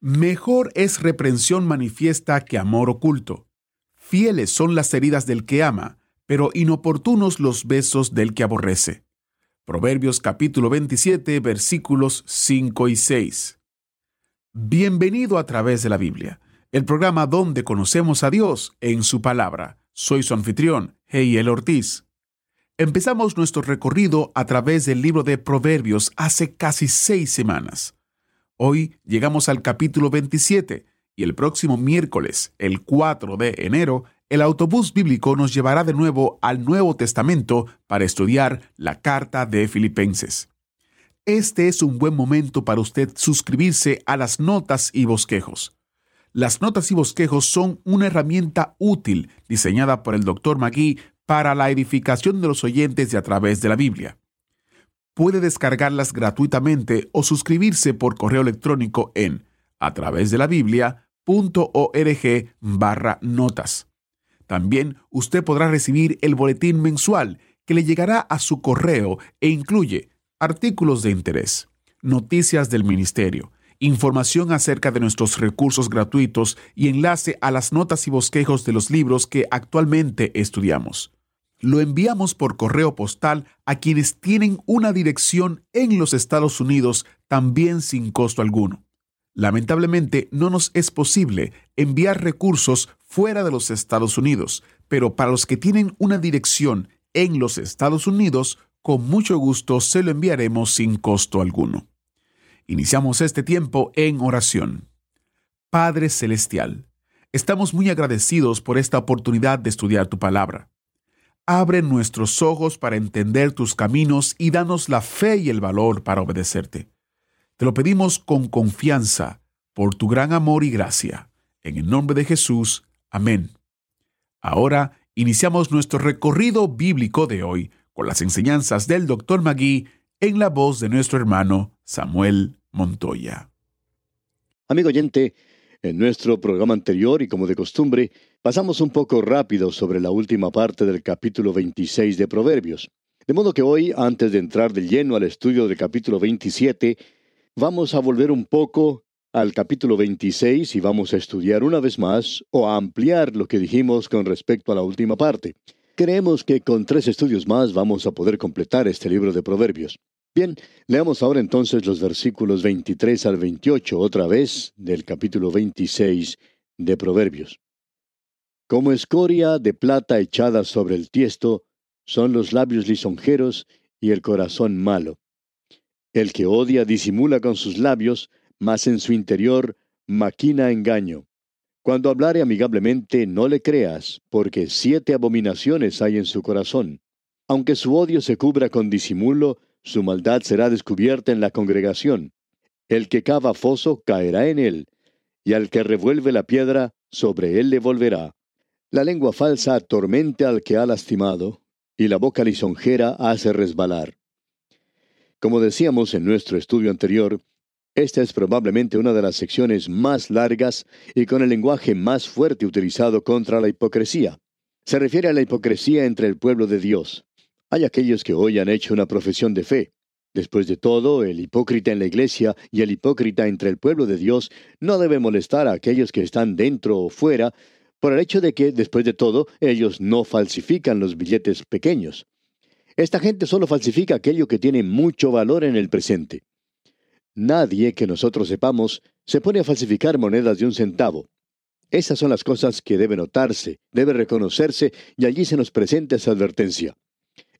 Mejor es reprensión manifiesta que amor oculto. Fieles son las heridas del que ama, pero inoportunos los besos del que aborrece. Proverbios capítulo 27 versículos 5 y 6. Bienvenido a través de la Biblia, el programa donde conocemos a Dios en su palabra. Soy su anfitrión, Heiel Ortiz. Empezamos nuestro recorrido a través del libro de Proverbios hace casi seis semanas. Hoy llegamos al capítulo 27 y el próximo miércoles, el 4 de enero, el autobús bíblico nos llevará de nuevo al Nuevo Testamento para estudiar la carta de Filipenses. Este es un buen momento para usted suscribirse a las notas y bosquejos. Las notas y bosquejos son una herramienta útil diseñada por el Dr. Magui para la edificación de los oyentes a través de la Biblia. Puede descargarlas gratuitamente o suscribirse por correo electrónico en a través de la Biblia.org barra notas. También usted podrá recibir el boletín mensual que le llegará a su correo e incluye artículos de interés, noticias del ministerio, información acerca de nuestros recursos gratuitos y enlace a las notas y bosquejos de los libros que actualmente estudiamos. Lo enviamos por correo postal a quienes tienen una dirección en los Estados Unidos también sin costo alguno. Lamentablemente no nos es posible enviar recursos fuera de los Estados Unidos, pero para los que tienen una dirección en los Estados Unidos, con mucho gusto se lo enviaremos sin costo alguno. Iniciamos este tiempo en oración. Padre Celestial, estamos muy agradecidos por esta oportunidad de estudiar tu palabra. Abre nuestros ojos para entender tus caminos y danos la fe y el valor para obedecerte. Te lo pedimos con confianza, por tu gran amor y gracia. En el nombre de Jesús. Amén. Ahora iniciamos nuestro recorrido bíblico de hoy con las enseñanzas del Dr. Magui en la voz de nuestro hermano Samuel Montoya. Amigo oyente, en nuestro programa anterior y como de costumbre, pasamos un poco rápido sobre la última parte del capítulo 26 de Proverbios. De modo que hoy, antes de entrar de lleno al estudio del capítulo 27, vamos a volver un poco al capítulo 26 y vamos a estudiar una vez más o a ampliar lo que dijimos con respecto a la última parte. Creemos que con tres estudios más vamos a poder completar este libro de Proverbios. Bien, leamos ahora entonces los versículos 23 al 28 otra vez del capítulo 26 de Proverbios. Como escoria de plata echada sobre el tiesto, son los labios lisonjeros y el corazón malo. El que odia disimula con sus labios, mas en su interior maquina engaño. Cuando hablare amigablemente, no le creas, porque siete abominaciones hay en su corazón. Aunque su odio se cubra con disimulo, su maldad será descubierta en la congregación. El que cava foso caerá en él, y al que revuelve la piedra, sobre él le volverá. La lengua falsa atormenta al que ha lastimado, y la boca lisonjera hace resbalar. Como decíamos en nuestro estudio anterior, esta es probablemente una de las secciones más largas y con el lenguaje más fuerte utilizado contra la hipocresía. Se refiere a la hipocresía entre el pueblo de Dios. Hay aquellos que hoy han hecho una profesión de fe. Después de todo, el hipócrita en la iglesia y el hipócrita entre el pueblo de Dios no debe molestar a aquellos que están dentro o fuera por el hecho de que, después de todo, ellos no falsifican los billetes pequeños. Esta gente solo falsifica aquello que tiene mucho valor en el presente. Nadie que nosotros sepamos se pone a falsificar monedas de un centavo. Esas son las cosas que debe notarse, debe reconocerse y allí se nos presenta esa advertencia.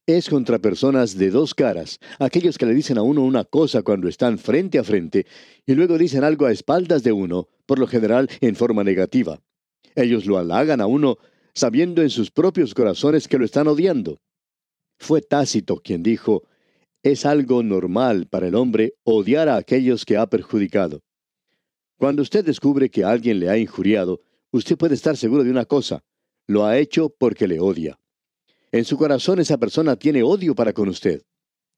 Es contra personas de dos caras, aquellos que le dicen a uno una cosa cuando están frente a frente y luego dicen algo a espaldas de uno, por lo general en forma negativa. Ellos lo halagan a uno sabiendo en sus propios corazones que lo están odiando. Fue Tácito quien dijo, Es algo normal para el hombre odiar a aquellos que ha perjudicado. Cuando usted descubre que alguien le ha injuriado, usted puede estar seguro de una cosa, lo ha hecho porque le odia. En su corazón esa persona tiene odio para con usted.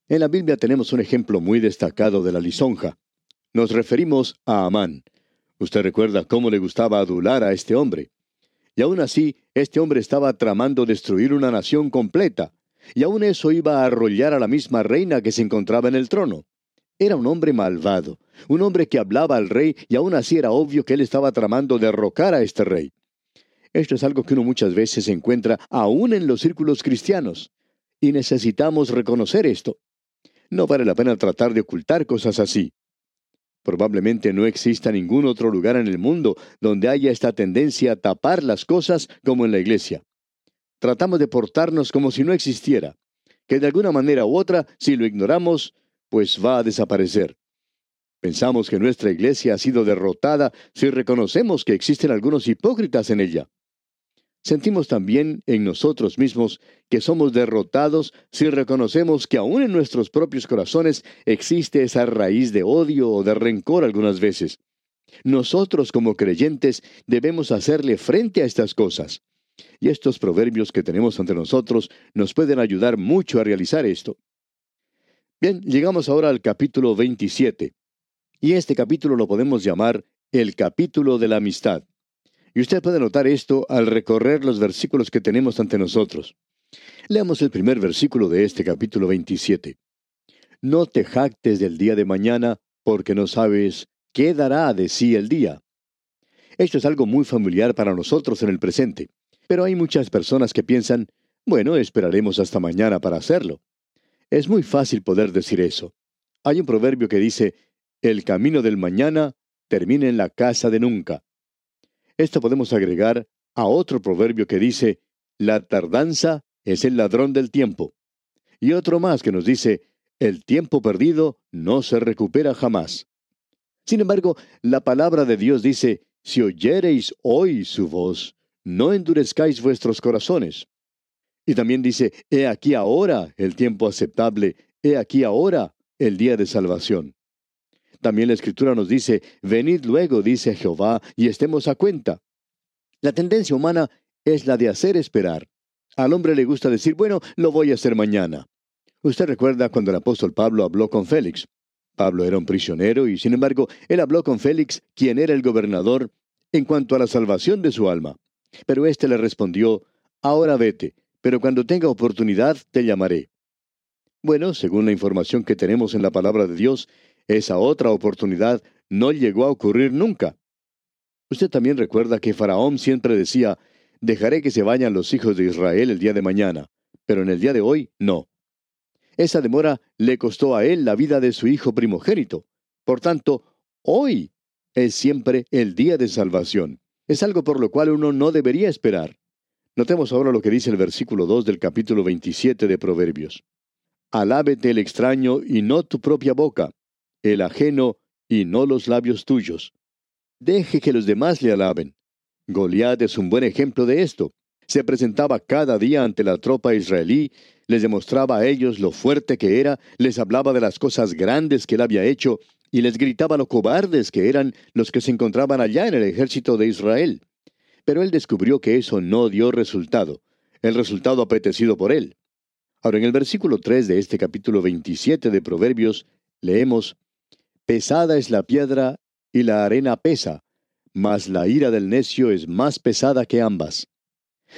En la Biblia tenemos un ejemplo muy destacado de la lisonja. Nos referimos a Amán. Usted recuerda cómo le gustaba adular a este hombre. Y aún así, este hombre estaba tramando destruir una nación completa, y aún eso iba a arrollar a la misma reina que se encontraba en el trono. Era un hombre malvado, un hombre que hablaba al rey y aún así era obvio que él estaba tramando derrocar a este rey. Esto es algo que uno muchas veces encuentra aún en los círculos cristianos, y necesitamos reconocer esto. No vale la pena tratar de ocultar cosas así. Probablemente no exista ningún otro lugar en el mundo donde haya esta tendencia a tapar las cosas como en la iglesia. Tratamos de portarnos como si no existiera, que de alguna manera u otra, si lo ignoramos, pues va a desaparecer. Pensamos que nuestra iglesia ha sido derrotada si reconocemos que existen algunos hipócritas en ella. Sentimos también en nosotros mismos que somos derrotados si reconocemos que aún en nuestros propios corazones existe esa raíz de odio o de rencor algunas veces. Nosotros como creyentes debemos hacerle frente a estas cosas. Y estos proverbios que tenemos ante nosotros nos pueden ayudar mucho a realizar esto. Bien, llegamos ahora al capítulo 27. Y este capítulo lo podemos llamar el capítulo de la amistad. Y usted puede notar esto al recorrer los versículos que tenemos ante nosotros. Leamos el primer versículo de este capítulo 27. No te jactes del día de mañana, porque no sabes qué dará de sí el día. Esto es algo muy familiar para nosotros en el presente, pero hay muchas personas que piensan, bueno, esperaremos hasta mañana para hacerlo. Es muy fácil poder decir eso. Hay un proverbio que dice, el camino del mañana termina en la casa de nunca. Esto podemos agregar a otro proverbio que dice, la tardanza es el ladrón del tiempo. Y otro más que nos dice, el tiempo perdido no se recupera jamás. Sin embargo, la palabra de Dios dice, si oyereis hoy su voz, no endurezcáis vuestros corazones. Y también dice, he aquí ahora el tiempo aceptable, he aquí ahora el día de salvación. También la escritura nos dice, venid luego, dice Jehová, y estemos a cuenta. La tendencia humana es la de hacer esperar. Al hombre le gusta decir, bueno, lo voy a hacer mañana. Usted recuerda cuando el apóstol Pablo habló con Félix. Pablo era un prisionero y sin embargo él habló con Félix, quien era el gobernador, en cuanto a la salvación de su alma. Pero éste le respondió, ahora vete, pero cuando tenga oportunidad te llamaré. Bueno, según la información que tenemos en la palabra de Dios, esa otra oportunidad no llegó a ocurrir nunca. Usted también recuerda que Faraón siempre decía, dejaré que se vayan los hijos de Israel el día de mañana, pero en el día de hoy no. Esa demora le costó a él la vida de su hijo primogénito. Por tanto, hoy es siempre el día de salvación. Es algo por lo cual uno no debería esperar. Notemos ahora lo que dice el versículo 2 del capítulo 27 de Proverbios. Alábete el extraño y no tu propia boca, el ajeno y no los labios tuyos. Deje que los demás le alaben. Goliat es un buen ejemplo de esto. Se presentaba cada día ante la tropa israelí, les demostraba a ellos lo fuerte que era, les hablaba de las cosas grandes que él había hecho y les gritaba lo cobardes que eran los que se encontraban allá en el ejército de Israel. Pero él descubrió que eso no dio resultado, el resultado apetecido por él. Ahora, en el versículo 3 de este capítulo 27 de Proverbios, leemos, Pesada es la piedra y la arena pesa, mas la ira del necio es más pesada que ambas.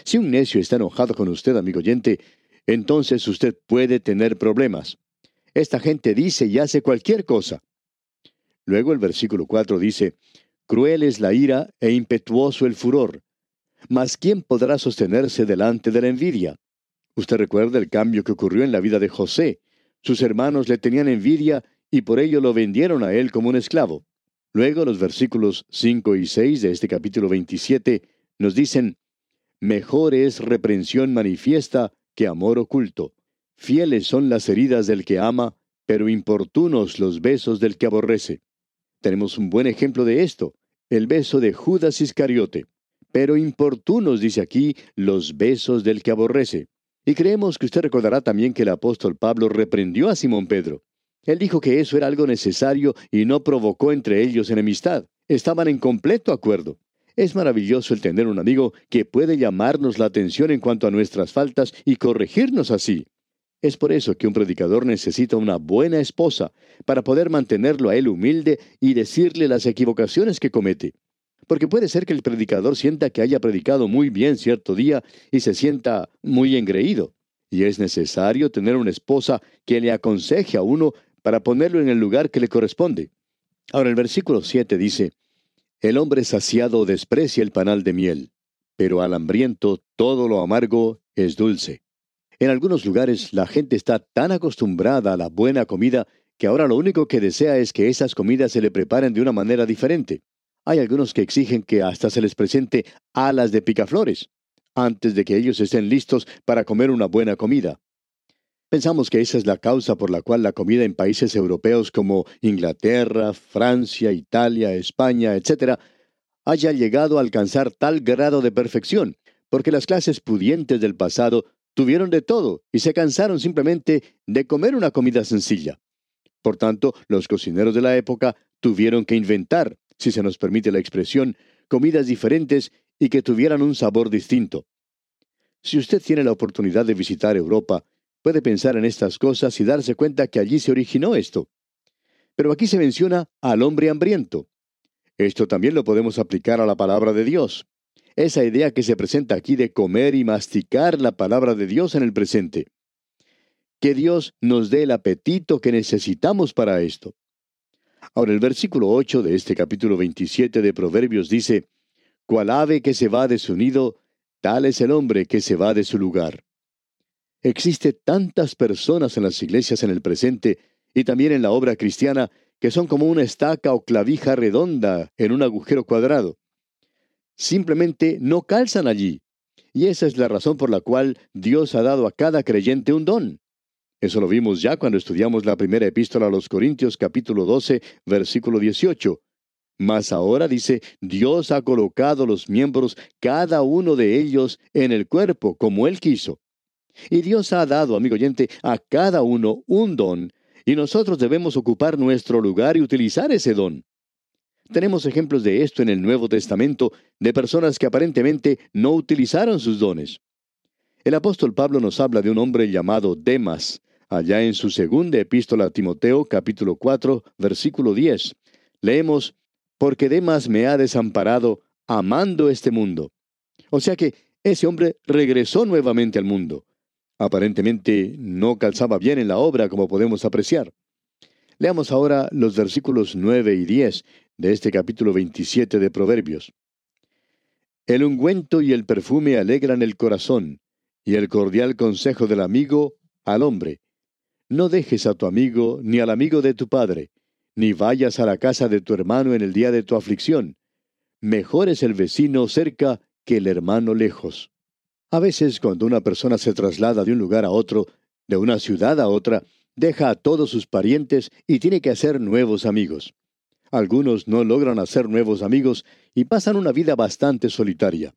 Si un necio está enojado con usted, amigo oyente, entonces usted puede tener problemas. Esta gente dice y hace cualquier cosa. Luego el versículo 4 dice, Cruel es la ira e impetuoso el furor. Mas ¿quién podrá sostenerse delante de la envidia? Usted recuerda el cambio que ocurrió en la vida de José. Sus hermanos le tenían envidia y por ello lo vendieron a él como un esclavo. Luego los versículos 5 y 6 de este capítulo 27 nos dicen, Mejor es reprensión manifiesta que amor oculto. Fieles son las heridas del que ama, pero importunos los besos del que aborrece. Tenemos un buen ejemplo de esto el beso de Judas Iscariote. Pero importunos, dice aquí, los besos del que aborrece. Y creemos que usted recordará también que el apóstol Pablo reprendió a Simón Pedro. Él dijo que eso era algo necesario y no provocó entre ellos enemistad. Estaban en completo acuerdo. Es maravilloso el tener un amigo que puede llamarnos la atención en cuanto a nuestras faltas y corregirnos así. Es por eso que un predicador necesita una buena esposa, para poder mantenerlo a él humilde y decirle las equivocaciones que comete. Porque puede ser que el predicador sienta que haya predicado muy bien cierto día y se sienta muy engreído. Y es necesario tener una esposa que le aconseje a uno para ponerlo en el lugar que le corresponde. Ahora el versículo 7 dice, El hombre saciado desprecia el panal de miel, pero al hambriento todo lo amargo es dulce. En algunos lugares la gente está tan acostumbrada a la buena comida que ahora lo único que desea es que esas comidas se le preparen de una manera diferente. Hay algunos que exigen que hasta se les presente alas de picaflores, antes de que ellos estén listos para comer una buena comida. Pensamos que esa es la causa por la cual la comida en países europeos como Inglaterra, Francia, Italia, España, etc., haya llegado a alcanzar tal grado de perfección, porque las clases pudientes del pasado tuvieron de todo y se cansaron simplemente de comer una comida sencilla. Por tanto, los cocineros de la época tuvieron que inventar, si se nos permite la expresión, comidas diferentes y que tuvieran un sabor distinto. Si usted tiene la oportunidad de visitar Europa, puede pensar en estas cosas y darse cuenta que allí se originó esto. Pero aquí se menciona al hombre hambriento. Esto también lo podemos aplicar a la palabra de Dios. Esa idea que se presenta aquí de comer y masticar la palabra de Dios en el presente. Que Dios nos dé el apetito que necesitamos para esto. Ahora el versículo 8 de este capítulo 27 de Proverbios dice, Cual ave que se va de su nido, tal es el hombre que se va de su lugar. Existe tantas personas en las iglesias en el presente y también en la obra cristiana que son como una estaca o clavija redonda en un agujero cuadrado. Simplemente no calzan allí. Y esa es la razón por la cual Dios ha dado a cada creyente un don. Eso lo vimos ya cuando estudiamos la primera epístola a los Corintios capítulo 12, versículo 18. Mas ahora dice, Dios ha colocado los miembros, cada uno de ellos, en el cuerpo, como Él quiso. Y Dios ha dado, amigo oyente, a cada uno un don, y nosotros debemos ocupar nuestro lugar y utilizar ese don. Tenemos ejemplos de esto en el Nuevo Testamento, de personas que aparentemente no utilizaron sus dones. El apóstol Pablo nos habla de un hombre llamado Demas, allá en su segunda epístola a Timoteo, capítulo 4, versículo 10. Leemos, porque Demas me ha desamparado, amando este mundo. O sea que ese hombre regresó nuevamente al mundo. Aparentemente no calzaba bien en la obra, como podemos apreciar. Leamos ahora los versículos 9 y 10 de este capítulo 27 de Proverbios. El ungüento y el perfume alegran el corazón, y el cordial consejo del amigo al hombre. No dejes a tu amigo ni al amigo de tu padre, ni vayas a la casa de tu hermano en el día de tu aflicción. Mejor es el vecino cerca que el hermano lejos. A veces cuando una persona se traslada de un lugar a otro, de una ciudad a otra, deja a todos sus parientes y tiene que hacer nuevos amigos. Algunos no logran hacer nuevos amigos y pasan una vida bastante solitaria.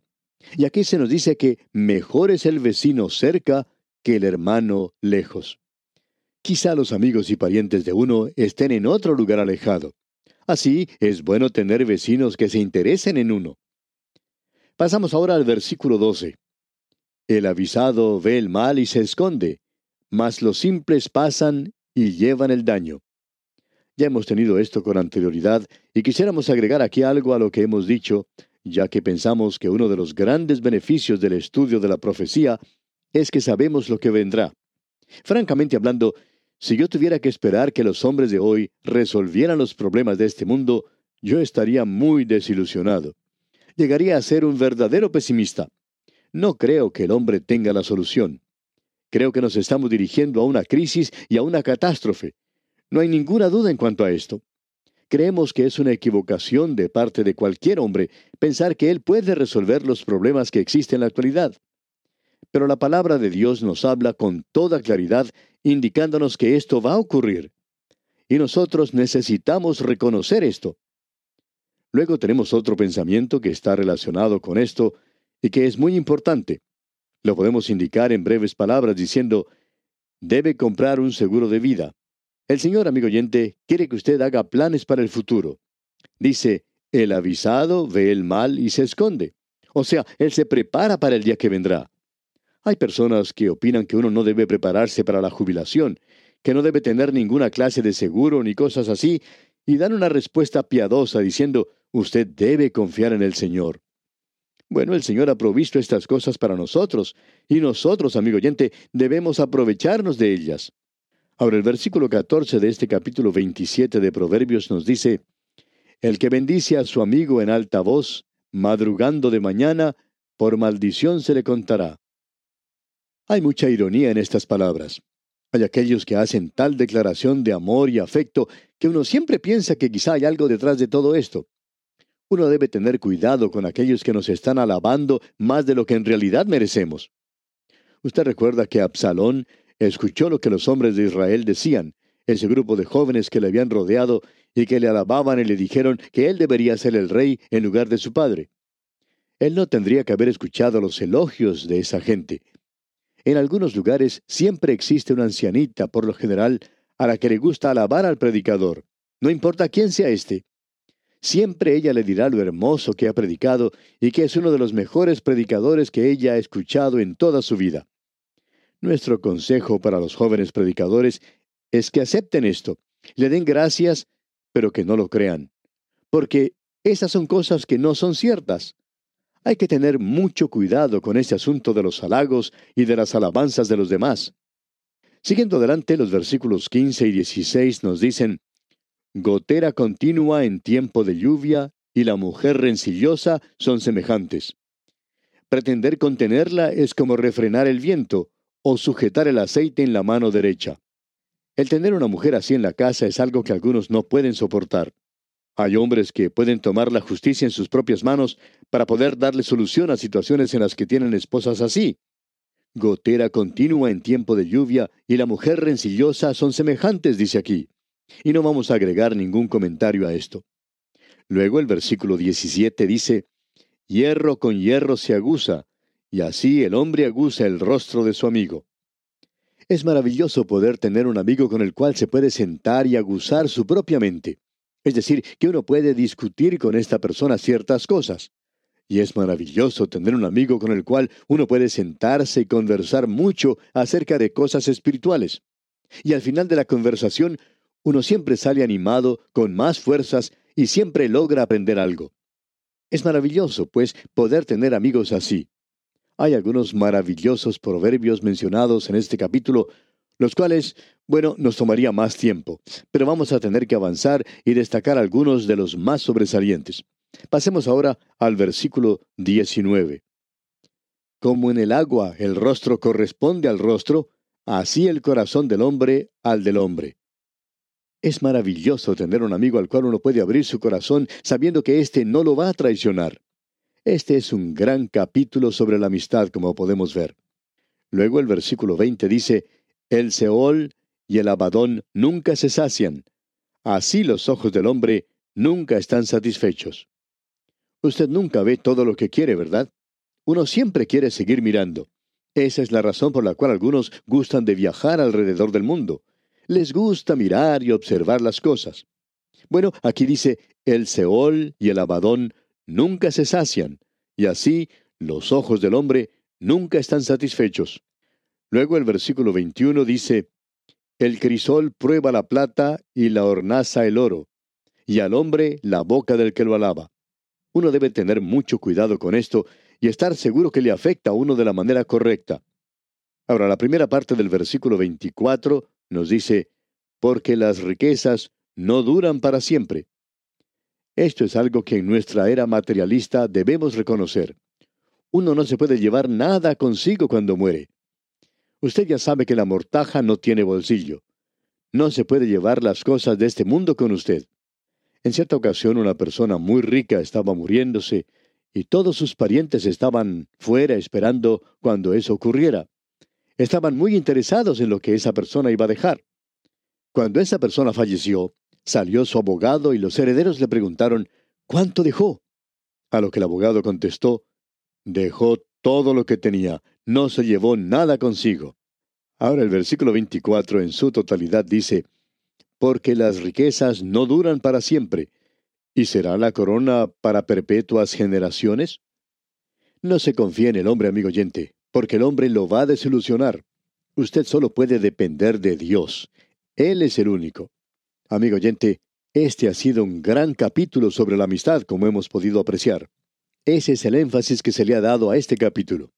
Y aquí se nos dice que mejor es el vecino cerca que el hermano lejos. Quizá los amigos y parientes de uno estén en otro lugar alejado. Así es bueno tener vecinos que se interesen en uno. Pasamos ahora al versículo 12. El avisado ve el mal y se esconde, mas los simples pasan y llevan el daño. Ya hemos tenido esto con anterioridad y quisiéramos agregar aquí algo a lo que hemos dicho, ya que pensamos que uno de los grandes beneficios del estudio de la profecía es que sabemos lo que vendrá. Francamente hablando, si yo tuviera que esperar que los hombres de hoy resolvieran los problemas de este mundo, yo estaría muy desilusionado. Llegaría a ser un verdadero pesimista. No creo que el hombre tenga la solución. Creo que nos estamos dirigiendo a una crisis y a una catástrofe. No hay ninguna duda en cuanto a esto. Creemos que es una equivocación de parte de cualquier hombre pensar que él puede resolver los problemas que existen en la actualidad. Pero la palabra de Dios nos habla con toda claridad, indicándonos que esto va a ocurrir. Y nosotros necesitamos reconocer esto. Luego tenemos otro pensamiento que está relacionado con esto, y que es muy importante. Lo podemos indicar en breves palabras diciendo, debe comprar un seguro de vida. El Señor, amigo oyente, quiere que usted haga planes para el futuro. Dice, el avisado ve el mal y se esconde. O sea, Él se prepara para el día que vendrá. Hay personas que opinan que uno no debe prepararse para la jubilación, que no debe tener ninguna clase de seguro ni cosas así, y dan una respuesta piadosa diciendo, usted debe confiar en el Señor. Bueno, el Señor ha provisto estas cosas para nosotros, y nosotros, amigo oyente, debemos aprovecharnos de ellas. Ahora, el versículo 14 de este capítulo 27 de Proverbios nos dice, El que bendice a su amigo en alta voz, madrugando de mañana, por maldición se le contará. Hay mucha ironía en estas palabras. Hay aquellos que hacen tal declaración de amor y afecto que uno siempre piensa que quizá hay algo detrás de todo esto. Uno debe tener cuidado con aquellos que nos están alabando más de lo que en realidad merecemos. Usted recuerda que Absalón escuchó lo que los hombres de Israel decían, ese grupo de jóvenes que le habían rodeado y que le alababan y le dijeron que él debería ser el rey en lugar de su padre. Él no tendría que haber escuchado los elogios de esa gente. En algunos lugares siempre existe una ancianita, por lo general, a la que le gusta alabar al predicador, no importa quién sea éste. Siempre ella le dirá lo hermoso que ha predicado y que es uno de los mejores predicadores que ella ha escuchado en toda su vida. Nuestro consejo para los jóvenes predicadores es que acepten esto, le den gracias, pero que no lo crean, porque esas son cosas que no son ciertas. Hay que tener mucho cuidado con este asunto de los halagos y de las alabanzas de los demás. Siguiendo adelante, los versículos 15 y 16 nos dicen, Gotera continua en tiempo de lluvia y la mujer rencillosa son semejantes. Pretender contenerla es como refrenar el viento o sujetar el aceite en la mano derecha. El tener una mujer así en la casa es algo que algunos no pueden soportar. Hay hombres que pueden tomar la justicia en sus propias manos para poder darle solución a situaciones en las que tienen esposas así. Gotera continua en tiempo de lluvia y la mujer rencillosa son semejantes, dice aquí. Y no vamos a agregar ningún comentario a esto. Luego el versículo 17 dice, Hierro con hierro se aguza, y así el hombre aguza el rostro de su amigo. Es maravilloso poder tener un amigo con el cual se puede sentar y aguzar su propia mente. Es decir, que uno puede discutir con esta persona ciertas cosas. Y es maravilloso tener un amigo con el cual uno puede sentarse y conversar mucho acerca de cosas espirituales. Y al final de la conversación, uno siempre sale animado, con más fuerzas y siempre logra aprender algo. Es maravilloso, pues, poder tener amigos así. Hay algunos maravillosos proverbios mencionados en este capítulo, los cuales, bueno, nos tomaría más tiempo, pero vamos a tener que avanzar y destacar algunos de los más sobresalientes. Pasemos ahora al versículo 19. Como en el agua el rostro corresponde al rostro, así el corazón del hombre al del hombre. Es maravilloso tener un amigo al cual uno puede abrir su corazón sabiendo que éste no lo va a traicionar. Este es un gran capítulo sobre la amistad, como podemos ver. Luego el versículo 20 dice, El Seol y el Abadón nunca se sacian. Así los ojos del hombre nunca están satisfechos. Usted nunca ve todo lo que quiere, ¿verdad? Uno siempre quiere seguir mirando. Esa es la razón por la cual algunos gustan de viajar alrededor del mundo. Les gusta mirar y observar las cosas. Bueno, aquí dice, el Seol y el Abadón nunca se sacian, y así los ojos del hombre nunca están satisfechos. Luego el versículo 21 dice, El crisol prueba la plata y la hornaza el oro, y al hombre la boca del que lo alaba. Uno debe tener mucho cuidado con esto y estar seguro que le afecta a uno de la manera correcta. Ahora, la primera parte del versículo 24 nos dice, Porque las riquezas no duran para siempre, esto es algo que en nuestra era materialista debemos reconocer. Uno no se puede llevar nada consigo cuando muere. Usted ya sabe que la mortaja no tiene bolsillo. No se puede llevar las cosas de este mundo con usted. En cierta ocasión una persona muy rica estaba muriéndose y todos sus parientes estaban fuera esperando cuando eso ocurriera. Estaban muy interesados en lo que esa persona iba a dejar. Cuando esa persona falleció, Salió su abogado y los herederos le preguntaron, ¿cuánto dejó? A lo que el abogado contestó, dejó todo lo que tenía, no se llevó nada consigo. Ahora el versículo 24 en su totalidad dice, Porque las riquezas no duran para siempre, ¿y será la corona para perpetuas generaciones? No se confíe en el hombre, amigo oyente, porque el hombre lo va a desilusionar. Usted solo puede depender de Dios. Él es el único. Amigo oyente, este ha sido un gran capítulo sobre la amistad, como hemos podido apreciar. Ese es el énfasis que se le ha dado a este capítulo.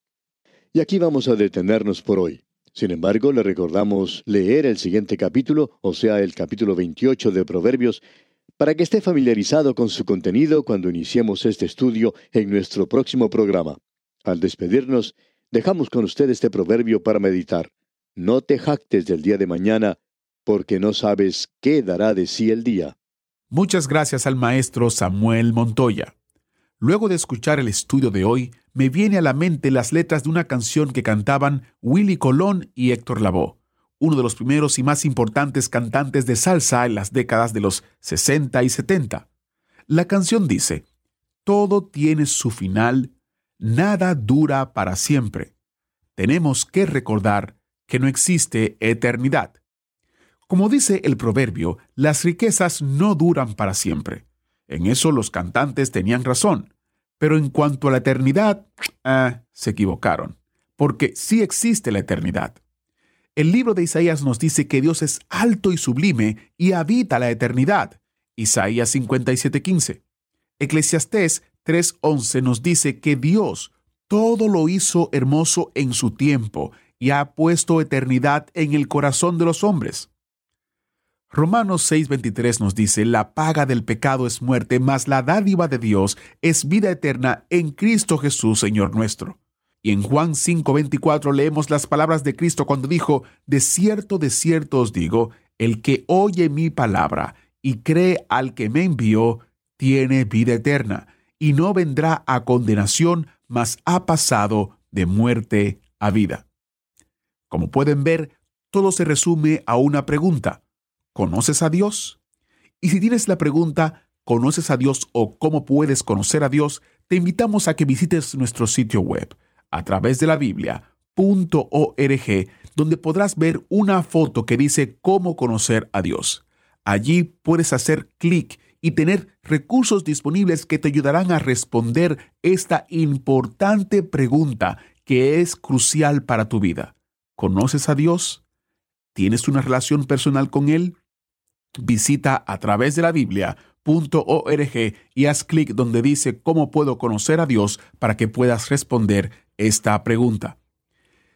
Y aquí vamos a detenernos por hoy. Sin embargo, le recordamos leer el siguiente capítulo, o sea, el capítulo 28 de Proverbios, para que esté familiarizado con su contenido cuando iniciemos este estudio en nuestro próximo programa. Al despedirnos, dejamos con usted este proverbio para meditar. No te jactes del día de mañana, porque no sabes qué dará de sí el día. Muchas gracias al maestro Samuel Montoya. Luego de escuchar el estudio de hoy, me viene a la mente las letras de una canción que cantaban Willy Colón y Héctor Lavoe, uno de los primeros y más importantes cantantes de salsa en las décadas de los 60 y 70. La canción dice, Todo tiene su final, nada dura para siempre. Tenemos que recordar que no existe eternidad. Como dice el proverbio, las riquezas no duran para siempre. En eso los cantantes tenían razón. Pero en cuanto a la eternidad, ah, se equivocaron, porque sí existe la eternidad. El libro de Isaías nos dice que Dios es alto y sublime y habita la eternidad. Isaías 57:15. Eclesiastés 3:11 nos dice que Dios todo lo hizo hermoso en su tiempo y ha puesto eternidad en el corazón de los hombres. Romanos 6:23 nos dice, la paga del pecado es muerte, mas la dádiva de Dios es vida eterna en Cristo Jesús, Señor nuestro. Y en Juan 5:24 leemos las palabras de Cristo cuando dijo, de cierto, de cierto os digo, el que oye mi palabra y cree al que me envió, tiene vida eterna, y no vendrá a condenación, mas ha pasado de muerte a vida. Como pueden ver, todo se resume a una pregunta. ¿Conoces a Dios? Y si tienes la pregunta, ¿conoces a Dios o cómo puedes conocer a Dios? Te invitamos a que visites nuestro sitio web a través de la Biblia.org, donde podrás ver una foto que dice cómo conocer a Dios. Allí puedes hacer clic y tener recursos disponibles que te ayudarán a responder esta importante pregunta que es crucial para tu vida. ¿Conoces a Dios? ¿Tienes una relación personal con Él? Visita a través de la Biblia.org y haz clic donde dice cómo puedo conocer a Dios para que puedas responder esta pregunta.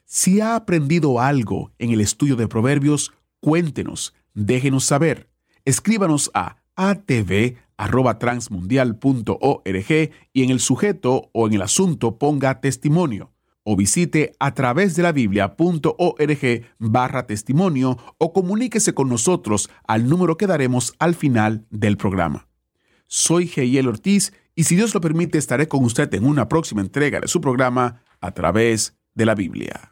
Si ha aprendido algo en el estudio de Proverbios, cuéntenos, déjenos saber. Escríbanos a atv.transmundial.org y en el sujeto o en el asunto ponga testimonio o visite a través de la biblia.org barra testimonio o comuníquese con nosotros al número que daremos al final del programa. Soy Geiel Ortiz y si Dios lo permite estaré con usted en una próxima entrega de su programa a través de la Biblia.